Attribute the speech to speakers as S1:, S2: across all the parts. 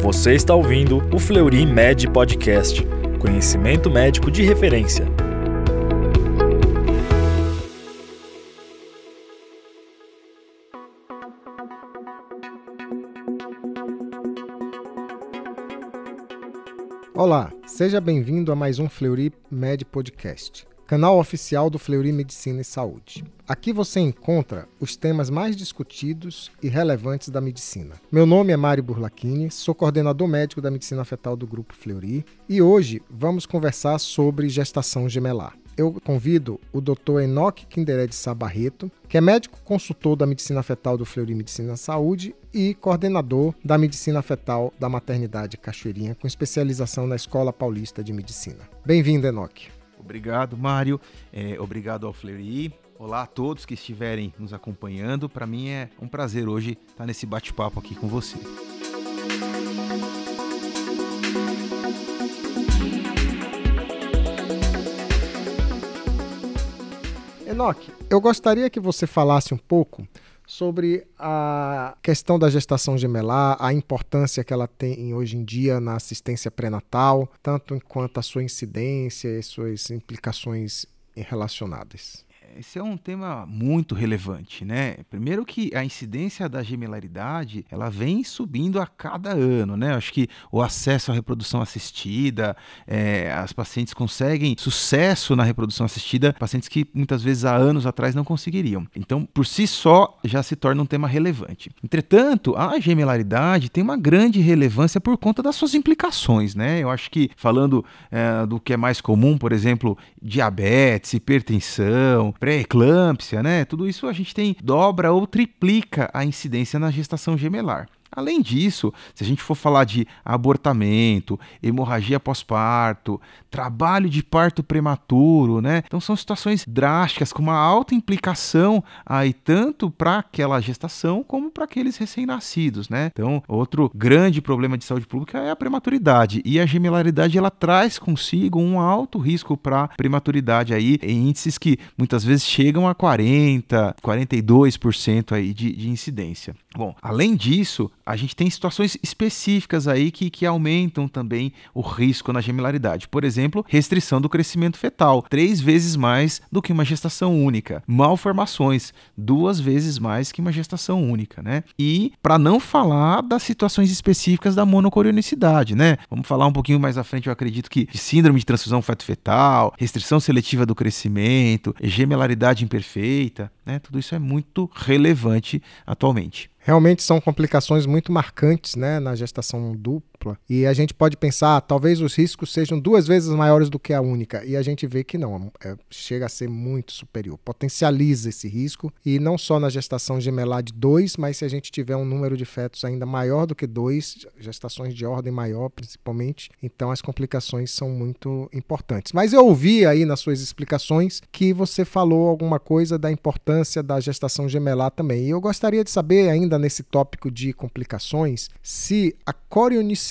S1: Você está ouvindo o Fleury Med Podcast. Conhecimento médico de referência.
S2: Olá, seja bem-vindo a mais um Fleury Med Podcast, canal oficial do Fleury Medicina e Saúde. Aqui você encontra os temas mais discutidos e relevantes da medicina. Meu nome é Mário Burlachini, sou coordenador médico da medicina fetal do Grupo Fleury e hoje vamos conversar sobre gestação gemelar eu convido o Dr. Enoque Kindered Sabarreto, que é médico consultor da medicina fetal do Fleury Medicina Saúde e coordenador da medicina fetal da maternidade Cachoeirinha, com especialização na Escola Paulista de Medicina. Bem-vindo, Enoque.
S3: Obrigado, Mário. É, obrigado ao Fleury. Olá a todos que estiverem nos acompanhando. Para mim é um prazer hoje estar nesse bate-papo aqui com você.
S2: Enoque, eu gostaria que você falasse um pouco sobre a questão da gestação gemelar, a importância que ela tem hoje em dia na assistência pré-natal, tanto quanto a sua incidência e suas implicações relacionadas
S3: esse é um tema muito relevante, né? Primeiro que a incidência da gemelaridade, ela vem subindo a cada ano, né? Acho que o acesso à reprodução assistida, é, as pacientes conseguem sucesso na reprodução assistida, pacientes que muitas vezes há anos atrás não conseguiriam. Então, por si só, já se torna um tema relevante. Entretanto, a gemelaridade tem uma grande relevância por conta das suas implicações, né? Eu acho que falando é, do que é mais comum, por exemplo, diabetes, hipertensão, pré-eclâmpsia, né? Tudo isso a gente tem dobra ou triplica a incidência na gestação gemelar. Além disso, se a gente for falar de abortamento, hemorragia pós-parto, trabalho de parto prematuro, né? Então são situações drásticas com uma alta implicação aí tanto para aquela gestação como para aqueles recém-nascidos, né? Então, outro grande problema de saúde pública é a prematuridade e a gemelaridade ela traz consigo um alto risco para prematuridade aí em índices que muitas vezes chegam a 40, 42% aí de, de incidência. Bom, além disso, a gente tem situações específicas aí que, que aumentam também o risco na gemelaridade. Por exemplo, restrição do crescimento fetal, três vezes mais do que uma gestação única. Malformações, duas vezes mais que uma gestação única, né? E para não falar das situações específicas da monocoronicidade, né? Vamos falar um pouquinho mais à frente, eu acredito que de síndrome de transfusão feto-fetal, restrição seletiva do crescimento, gemelaridade imperfeita, né? Tudo isso é muito relevante atualmente.
S2: Realmente são complicações muito marcantes né, na gestação dupla. E a gente pode pensar, talvez os riscos sejam duas vezes maiores do que a única. E a gente vê que não, é, chega a ser muito superior. Potencializa esse risco. E não só na gestação gemelar de dois, mas se a gente tiver um número de fetos ainda maior do que dois, gestações de ordem maior principalmente, então as complicações são muito importantes. Mas eu ouvi aí nas suas explicações que você falou alguma coisa da importância da gestação gemelar também. E eu gostaria de saber ainda nesse tópico de complicações se a corionicidade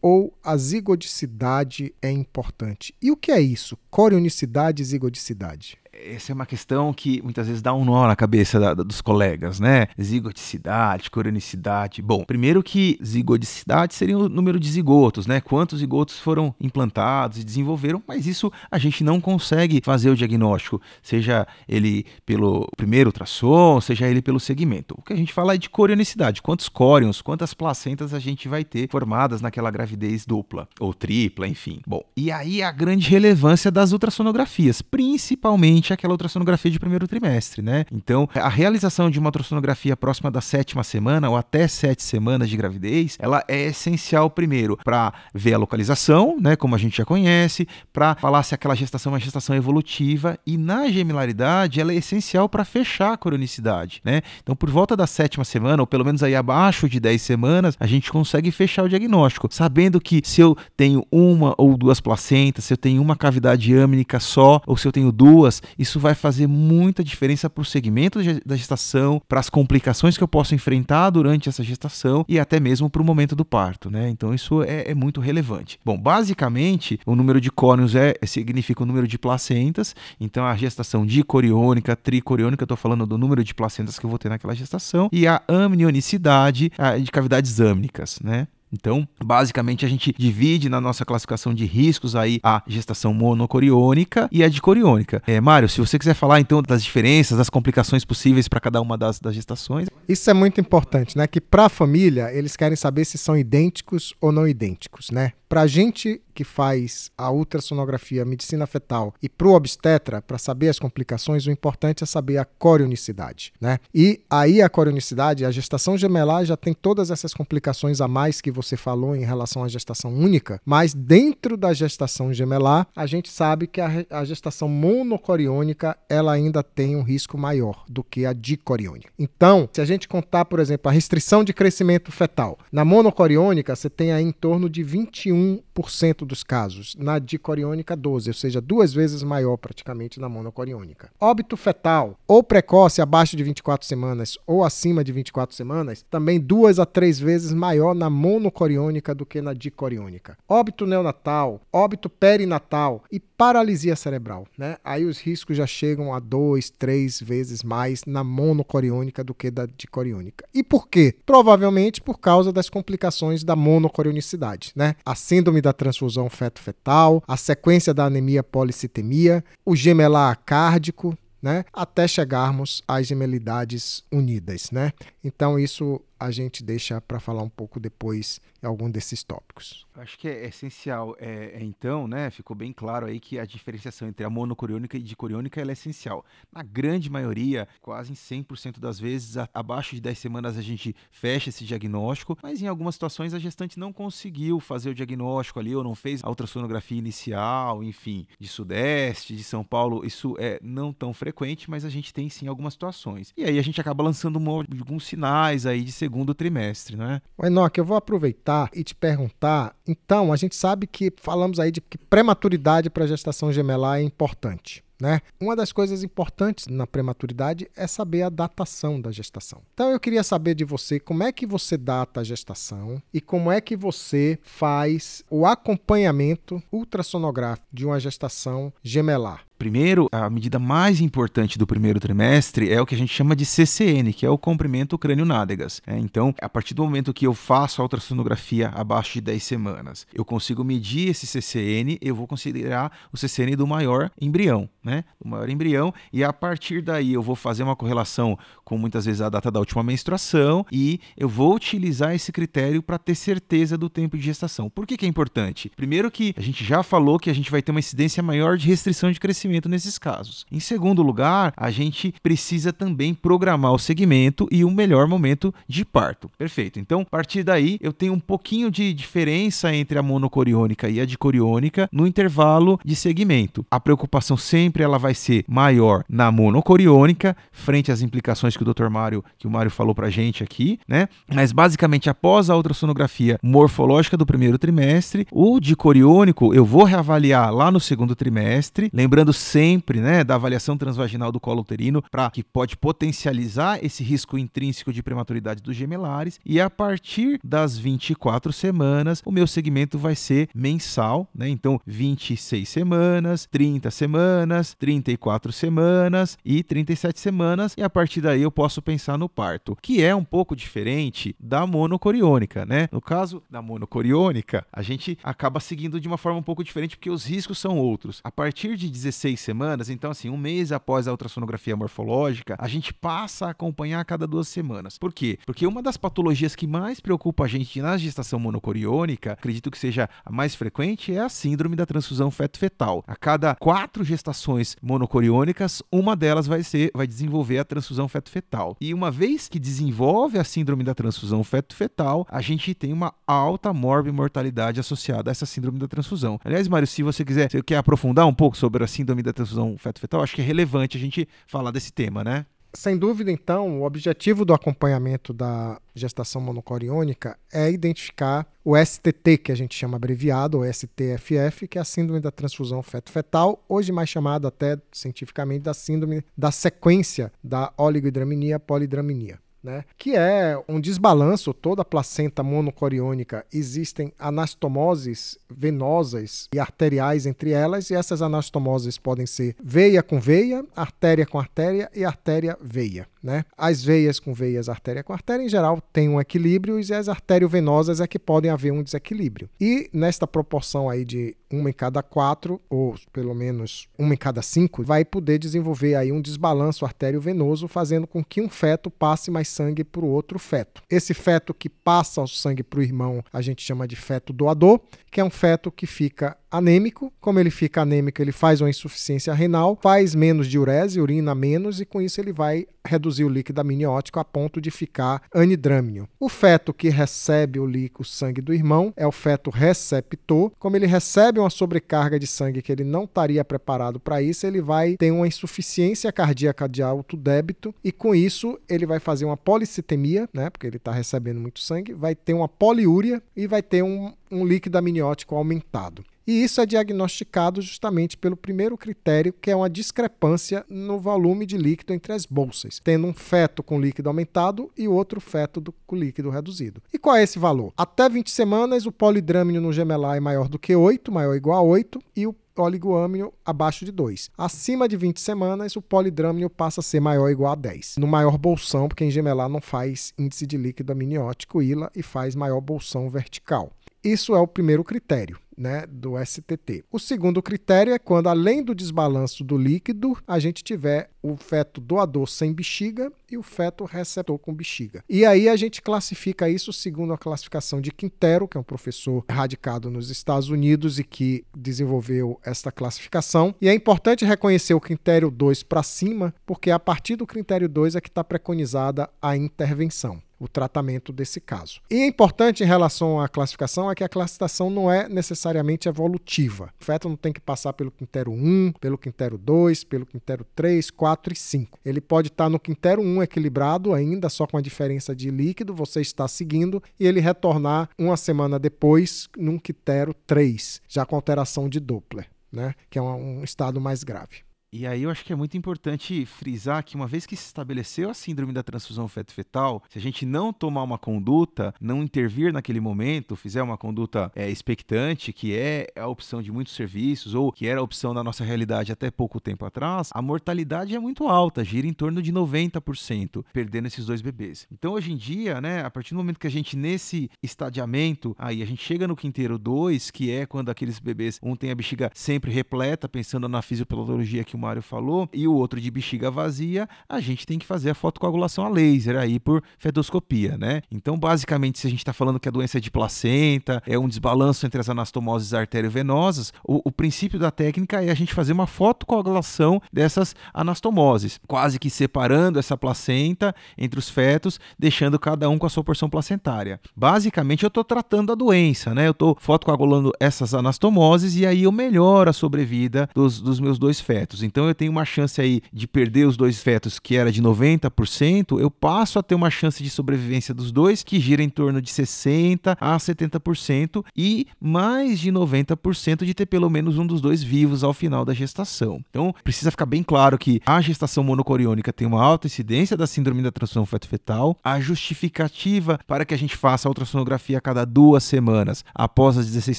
S2: ou a zigodicidade é importante. E o que é isso? Corionicidade e zigodicidade?
S3: Essa é uma questão que muitas vezes dá um nó na cabeça da, dos colegas, né? Zigoticidade, coronicidade. Bom, primeiro que zigoticidade seria o número de zigotos, né? Quantos zigotos foram implantados e desenvolveram, mas isso a gente não consegue fazer o diagnóstico, seja ele pelo primeiro ultrassom, seja ele pelo segmento. O que a gente fala é de corionicidade, quantos córions, quantas placentas a gente vai ter formadas naquela gravidez dupla ou tripla, enfim. Bom, e aí a grande relevância das ultrassonografias, principalmente aquela ultrassonografia de primeiro trimestre, né? Então, a realização de uma ultrassonografia próxima da sétima semana ou até sete semanas de gravidez, ela é essencial primeiro para ver a localização, né? Como a gente já conhece, para falar se aquela gestação é uma gestação evolutiva e na gemilaridade ela é essencial para fechar a cronicidade, né? Então, por volta da sétima semana ou pelo menos aí abaixo de 10 semanas, a gente consegue fechar o diagnóstico, sabendo que se eu tenho uma ou duas placentas, se eu tenho uma cavidade âmnica só ou se eu tenho duas, isso vai fazer muita diferença para o segmento da gestação, para as complicações que eu posso enfrentar durante essa gestação e até mesmo para o momento do parto, né? Então isso é, é, muito relevante. Bom, basicamente o número de córneos é, significa o número de placentas. Então a gestação dicoriônica, tricoriônica, estou falando do número de placentas que eu vou ter naquela gestação e a amnionicidade de cavidades âmnicas, né? Então, basicamente, a gente divide na nossa classificação de riscos aí a gestação monocoriônica e a dicoriônica. É, Mário, se você quiser falar então das diferenças, das complicações possíveis para cada uma das, das gestações.
S2: Isso é muito importante, né? Que para a família, eles querem saber se são idênticos ou não idênticos, né? Para a gente que faz a ultrassonografia, a medicina fetal e para o obstetra, para saber as complicações, o importante é saber a corionicidade, né? E aí a corionicidade, a gestação gemelar já tem todas essas complicações a mais que você falou em relação à gestação única, mas dentro da gestação gemelar, a gente sabe que a, a gestação monocoriônica ela ainda tem um risco maior do que a dicoriônica. Então, se a gente contar, por exemplo, a restrição de crescimento fetal, na monocoriônica você tem aí em torno de 21 1% dos casos, na dicoriônica 12, ou seja, duas vezes maior praticamente na monocoriônica. Óbito fetal ou precoce abaixo de 24 semanas ou acima de 24 semanas, também duas a três vezes maior na monocoriônica do que na dicoriônica. Óbito neonatal, óbito perinatal e paralisia cerebral, né? Aí os riscos já chegam a dois, três vezes mais na monocoriônica do que da dicoriônica. E por quê? Provavelmente por causa das complicações da monocorionicidade, né? Síndrome da transfusão feto-fetal, a sequência da anemia policitemia, o gemelar cárdico, né? Até chegarmos às gemelidades unidas, né? Então isso a gente deixa para falar um pouco depois em algum desses tópicos.
S3: Acho que é essencial, é, é, então, né? Ficou bem claro aí que a diferenciação entre a monocoriônica e dicoriônica é essencial. Na grande maioria, quase em 100% das vezes, a, abaixo de 10 semanas a gente fecha esse diagnóstico, mas em algumas situações a gestante não conseguiu fazer o diagnóstico ali ou não fez a ultrassonografia inicial, enfim, de Sudeste, de São Paulo, isso é não tão frequente, mas a gente tem sim algumas situações. E aí a gente acaba lançando alguns sinais aí de segundo trimestre, né?
S2: Enoque, eu vou aproveitar e te perguntar. Então, a gente sabe que falamos aí de que prematuridade para gestação gemelar é importante. Né? Uma das coisas importantes na prematuridade é saber a datação da gestação. Então eu queria saber de você como é que você data a gestação e como é que você faz o acompanhamento ultrassonográfico de uma gestação gemelar.
S3: Primeiro, a medida mais importante do primeiro trimestre é o que a gente chama de CCN, que é o comprimento crânio-nádegas. É, então, a partir do momento que eu faço a ultrassonografia abaixo de 10 semanas, eu consigo medir esse CCN, eu vou considerar o CCN do maior embrião, né? Do maior embrião, e a partir daí eu vou fazer uma correlação com muitas vezes a data da última menstruação e eu vou utilizar esse critério para ter certeza do tempo de gestação. Por que, que é importante? Primeiro que a gente já falou que a gente vai ter uma incidência maior de restrição de crescimento nesses casos. Em segundo lugar, a gente precisa também programar o segmento e o melhor momento de parto. Perfeito. Então, a partir daí, eu tenho um pouquinho de diferença entre a monocoriônica e a dicoriônica no intervalo de segmento. A preocupação sempre ela vai ser maior na monocoriônica, frente às implicações que o Dr. Mário, que o Mário falou pra gente aqui, né? Mas basicamente após a ultrassonografia morfológica do primeiro trimestre, o dicoriônico eu vou reavaliar lá no segundo trimestre, lembrando sempre né, da avaliação transvaginal do colo uterino, para que pode potencializar esse risco intrínseco de prematuridade dos gemelares. E a partir das 24 semanas, o meu segmento vai ser mensal, né? Então, 26 semanas, 30 semanas, 34 semanas e 37 semanas. E a partir daí eu posso pensar no parto, que é um pouco diferente da monocoriônica, né? No caso da monocoriônica, a gente acaba seguindo de uma forma um pouco diferente porque os riscos são outros. A partir de 16 seis semanas, então assim, um mês após a ultrassonografia morfológica, a gente passa a acompanhar a cada duas semanas. Por quê? Porque uma das patologias que mais preocupa a gente na gestação monocoriônica, acredito que seja a mais frequente, é a síndrome da transfusão feto-fetal. A cada quatro gestações monocoriônicas, uma delas vai ser, vai desenvolver a transfusão feto-fetal. E uma vez que desenvolve a síndrome da transfusão feto-fetal, a gente tem uma alta morbimortalidade associada a essa síndrome da transfusão. Aliás, Mário, se você quiser, você quer aprofundar um pouco sobre a síndrome da transfusão feto-fetal, acho que é relevante a gente falar desse tema, né?
S2: Sem dúvida, então, o objetivo do acompanhamento da gestação monocoriônica é identificar o STT, que a gente chama abreviado, ou STFF, que é a síndrome da transfusão feto-fetal, hoje mais chamada até cientificamente da síndrome da sequência da oligohidraminia polihidraminia né? que é um desbalanço, toda a placenta monocoriônica, existem anastomoses venosas e arteriais entre elas, e essas anastomoses podem ser veia com veia, artéria com artéria e artéria-veia. Né? As veias com veias, artéria com artéria, em geral, têm um equilíbrio e as arteriovenosas é que podem haver um desequilíbrio. E nesta proporção aí de uma em cada quatro, ou pelo menos uma em cada cinco, vai poder desenvolver aí um desbalanço artério-venoso, fazendo com que um feto passe mais sangue para o outro feto. Esse feto que passa o sangue para o irmão, a gente chama de feto doador, que é um feto que fica anêmico. Como ele fica anêmico, ele faz uma insuficiência renal, faz menos diurese, urina menos, e com isso ele vai reduzir o líquido amniótico a ponto de ficar anidrâmino. O feto que recebe o líquido sangue do irmão é o feto receptor. Como ele recebe uma sobrecarga de sangue que ele não estaria preparado para isso, ele vai ter uma insuficiência cardíaca de alto débito e com isso ele vai fazer uma policitemia, né, porque ele está recebendo muito sangue, vai ter uma poliúria e vai ter um, um líquido amniótico aumentado. E isso é diagnosticado justamente pelo primeiro critério, que é uma discrepância no volume de líquido entre as bolsas, tendo um feto com líquido aumentado e outro feto do, com líquido reduzido. E qual é esse valor? Até 20 semanas, o polidrâmino no gemelar é maior do que 8, maior ou igual a 8, e o oligoâmino abaixo de 2. Acima de 20 semanas, o polidrâmino passa a ser maior ou igual a 10. No maior bolsão, porque em gemelar não faz índice de líquido amniótico ILA e faz maior bolsão vertical. Isso é o primeiro critério né, do STT. O segundo critério é quando, além do desbalanço do líquido, a gente tiver o feto doador sem bexiga e o feto receptor com bexiga. E aí a gente classifica isso segundo a classificação de Quintero, que é um professor radicado nos Estados Unidos e que desenvolveu esta classificação. E é importante reconhecer o critério 2 para cima, porque a partir do critério 2 é que está preconizada a intervenção o tratamento desse caso. E é importante em relação à classificação é que a classificação não é necessariamente evolutiva. O feto não tem que passar pelo quintero 1, pelo quintero 2, pelo quintero 3, 4 e 5. Ele pode estar no quintero 1 equilibrado ainda, só com a diferença de líquido, você está seguindo, e ele retornar uma semana depois num quintero 3, já com alteração de Doppler, né? que é um, um estado mais grave.
S3: E aí eu acho que é muito importante frisar que uma vez que se estabeleceu a síndrome da transfusão feto-fetal, se a gente não tomar uma conduta, não intervir naquele momento, fizer uma conduta é, expectante, que é a opção de muitos serviços, ou que era a opção da nossa realidade até pouco tempo atrás, a mortalidade é muito alta, gira em torno de 90%, perdendo esses dois bebês. Então hoje em dia, né, a partir do momento que a gente nesse estadiamento, aí a gente chega no quinteiro 2, que é quando aqueles bebês, um tem a bexiga sempre repleta, pensando na fisiopatologia que Mário falou, e o outro de bexiga vazia, a gente tem que fazer a fotocoagulação a laser aí por fedoscopia, né? Então, basicamente, se a gente está falando que a doença é de placenta, é um desbalanço entre as anastomoses arteriovenosas, o, o princípio da técnica é a gente fazer uma fotocoagulação dessas anastomoses, quase que separando essa placenta entre os fetos, deixando cada um com a sua porção placentária. Basicamente, eu estou tratando a doença, né? Eu estou fotocoagulando essas anastomoses e aí eu melhoro a sobrevida dos, dos meus dois fetos. Então eu tenho uma chance aí de perder os dois fetos que era de 90%, eu passo a ter uma chance de sobrevivência dos dois que gira em torno de 60 a 70% e mais de 90% de ter pelo menos um dos dois vivos ao final da gestação. Então precisa ficar bem claro que a gestação monocoriônica tem uma alta incidência da síndrome da transfusão feto-fetal. A justificativa para que a gente faça a ultrassonografia a cada duas semanas após as 16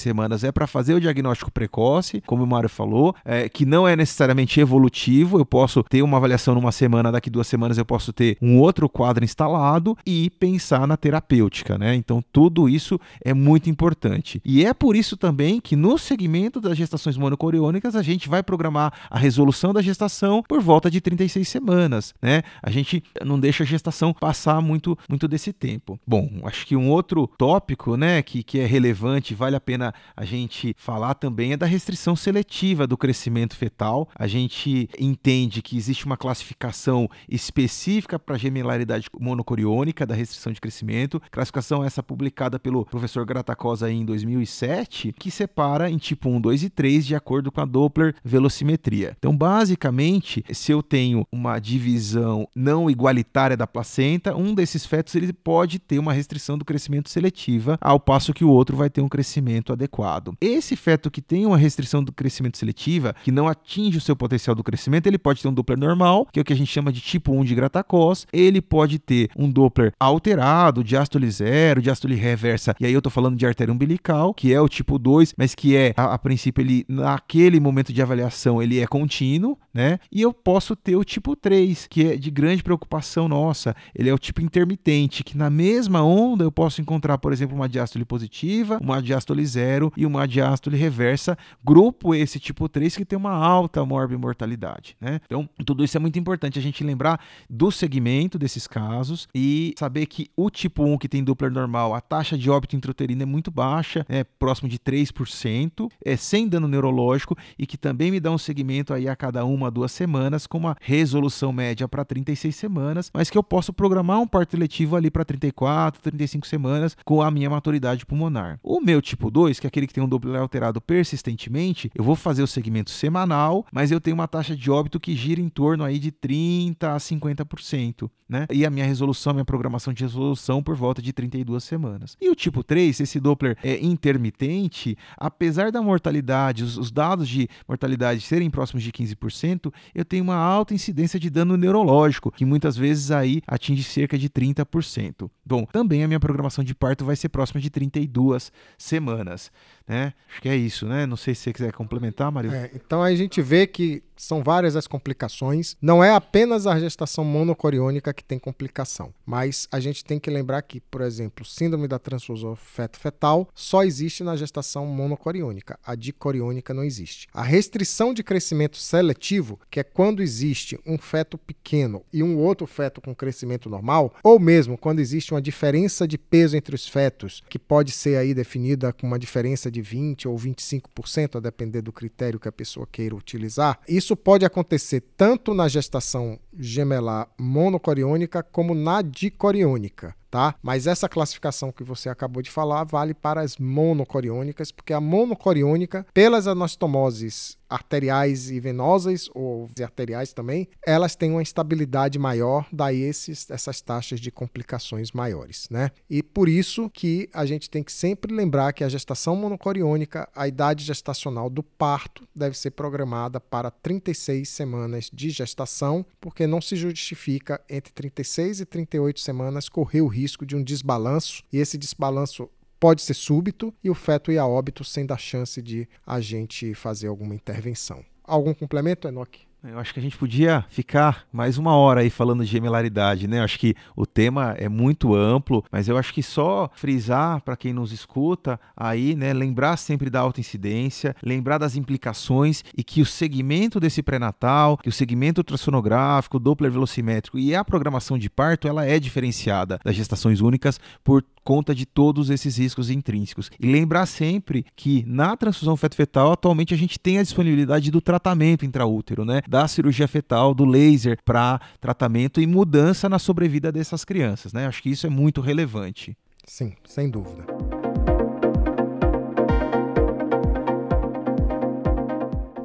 S3: semanas é para fazer o diagnóstico precoce, como o Mário falou, é, que não é necessariamente evolutivo, eu posso ter uma avaliação numa semana, daqui duas semanas eu posso ter um outro quadro instalado e pensar na terapêutica, né? Então tudo isso é muito importante. E é por isso também que no segmento das gestações monocoriônicas a gente vai programar a resolução da gestação por volta de 36 semanas, né? A gente não deixa a gestação passar muito muito desse tempo. Bom, acho que um outro tópico, né, que, que é relevante, vale a pena a gente falar também é da restrição seletiva do crescimento fetal. A gente gente entende que existe uma classificação específica para gemelaridade monocoriônica da restrição de crescimento, classificação essa publicada pelo professor Gratacosa em 2007, que separa em tipo 1, 2 e 3 de acordo com a Doppler velocimetria. Então, basicamente, se eu tenho uma divisão não igualitária da placenta, um desses fetos ele pode ter uma restrição do crescimento seletiva, ao passo que o outro vai ter um crescimento adequado. Esse feto que tem uma restrição do crescimento seletiva, que não atinge o seu potencial potencial do crescimento, ele pode ter um Doppler normal, que é o que a gente chama de tipo 1 de Gratacos, ele pode ter um Doppler alterado, diástole zero, diástole reversa, e aí eu tô falando de artéria umbilical, que é o tipo 2, mas que é, a, a princípio, ele naquele momento de avaliação, ele é contínuo, né? E eu posso ter o tipo 3, que é de grande preocupação nossa. Ele é o tipo intermitente, que na mesma onda eu posso encontrar, por exemplo, uma diástole positiva, uma diástole zero e uma diástole reversa. Grupo esse tipo 3 que tem uma alta morbimortalidade, né? Então, tudo isso é muito importante a gente lembrar do segmento desses casos e saber que o tipo 1 que tem Doppler normal, a taxa de óbito intrauterina é muito baixa, é próximo de 3%, é sem dano neurológico e que também me dá um segmento aí a cada uma, duas semanas com uma resolução média para 36 semanas, mas que eu posso programar um parto letivo ali para 34, 35 semanas com a minha maturidade pulmonar. O meu tipo 2, que é aquele que tem um Doppler alterado persistentemente, eu vou fazer o segmento semanal, mas eu tenho uma taxa de óbito que gira em torno aí de 30 a 50%, né? E a minha resolução, minha programação de resolução por volta de 32 semanas. E o tipo 3, esse Doppler é intermitente, apesar da mortalidade, os, os dados de mortalidade serem próximos de 15%, eu tenho uma alta incidência de dano neurológico, que muitas vezes aí atinge cerca de 30%. Bom, também a minha programação de parto vai ser próxima de 32 semanas, né? Acho que é isso, né? Não sei se você quiser complementar, Mario.
S2: É, então a gente vê que são várias as complicações. Não é apenas a gestação monocoriônica que tem complicação, mas a gente tem que lembrar que, por exemplo, síndrome da transfusão feto-fetal só existe na gestação monocoriônica. A dicoriônica não existe. A restrição de crescimento seletivo, que é quando existe um feto pequeno e um outro feto com crescimento normal, ou mesmo quando existe uma diferença de peso entre os fetos, que pode ser aí definida com uma diferença de 20 ou 25%, a depender do critério que a pessoa queira utilizar. Isso pode acontecer tanto na gestação gemelar monocoriônica como na dicoriônica tá? Mas essa classificação que você acabou de falar vale para as monocoriônicas, porque a monocoriônica, pelas anastomoses arteriais e venosas, ou arteriais também, elas têm uma estabilidade maior, daí esses, essas taxas de complicações maiores, né? E por isso que a gente tem que sempre lembrar que a gestação monocoriônica, a idade gestacional do parto deve ser programada para 36 semanas de gestação, porque não se justifica entre 36 e 38 semanas correr o risco risco de um desbalanço, e esse desbalanço pode ser súbito e o feto ir a óbito sem dar chance de a gente fazer alguma intervenção. Algum complemento, Enoque?
S3: Eu acho que a gente podia ficar mais uma hora aí falando de gemelaridade, né? Eu acho que o tema é muito amplo, mas eu acho que só frisar para quem nos escuta aí, né? Lembrar sempre da alta incidência, lembrar das implicações e que o segmento desse pré-natal, que o segmento ultrassonográfico, Doppler velocimétrico e a programação de parto, ela é diferenciada das gestações únicas por conta de todos esses riscos intrínsecos. E lembrar sempre que na transfusão feto-fetal, atualmente a gente tem a disponibilidade do tratamento intraútero, né? Da cirurgia fetal, do laser para tratamento e mudança na sobrevida dessas crianças, né? Acho que isso é muito relevante.
S2: Sim, sem dúvida.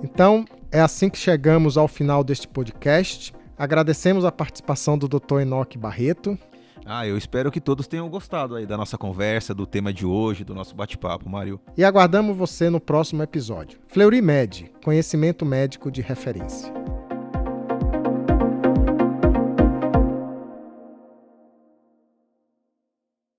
S2: Então, é assim que chegamos ao final deste podcast. Agradecemos a participação do Dr. Enoque Barreto.
S3: Ah, eu espero que todos tenham gostado aí da nossa conversa, do tema de hoje, do nosso bate-papo, Mário.
S2: E aguardamos você no próximo episódio. Fleury Med, conhecimento médico de referência.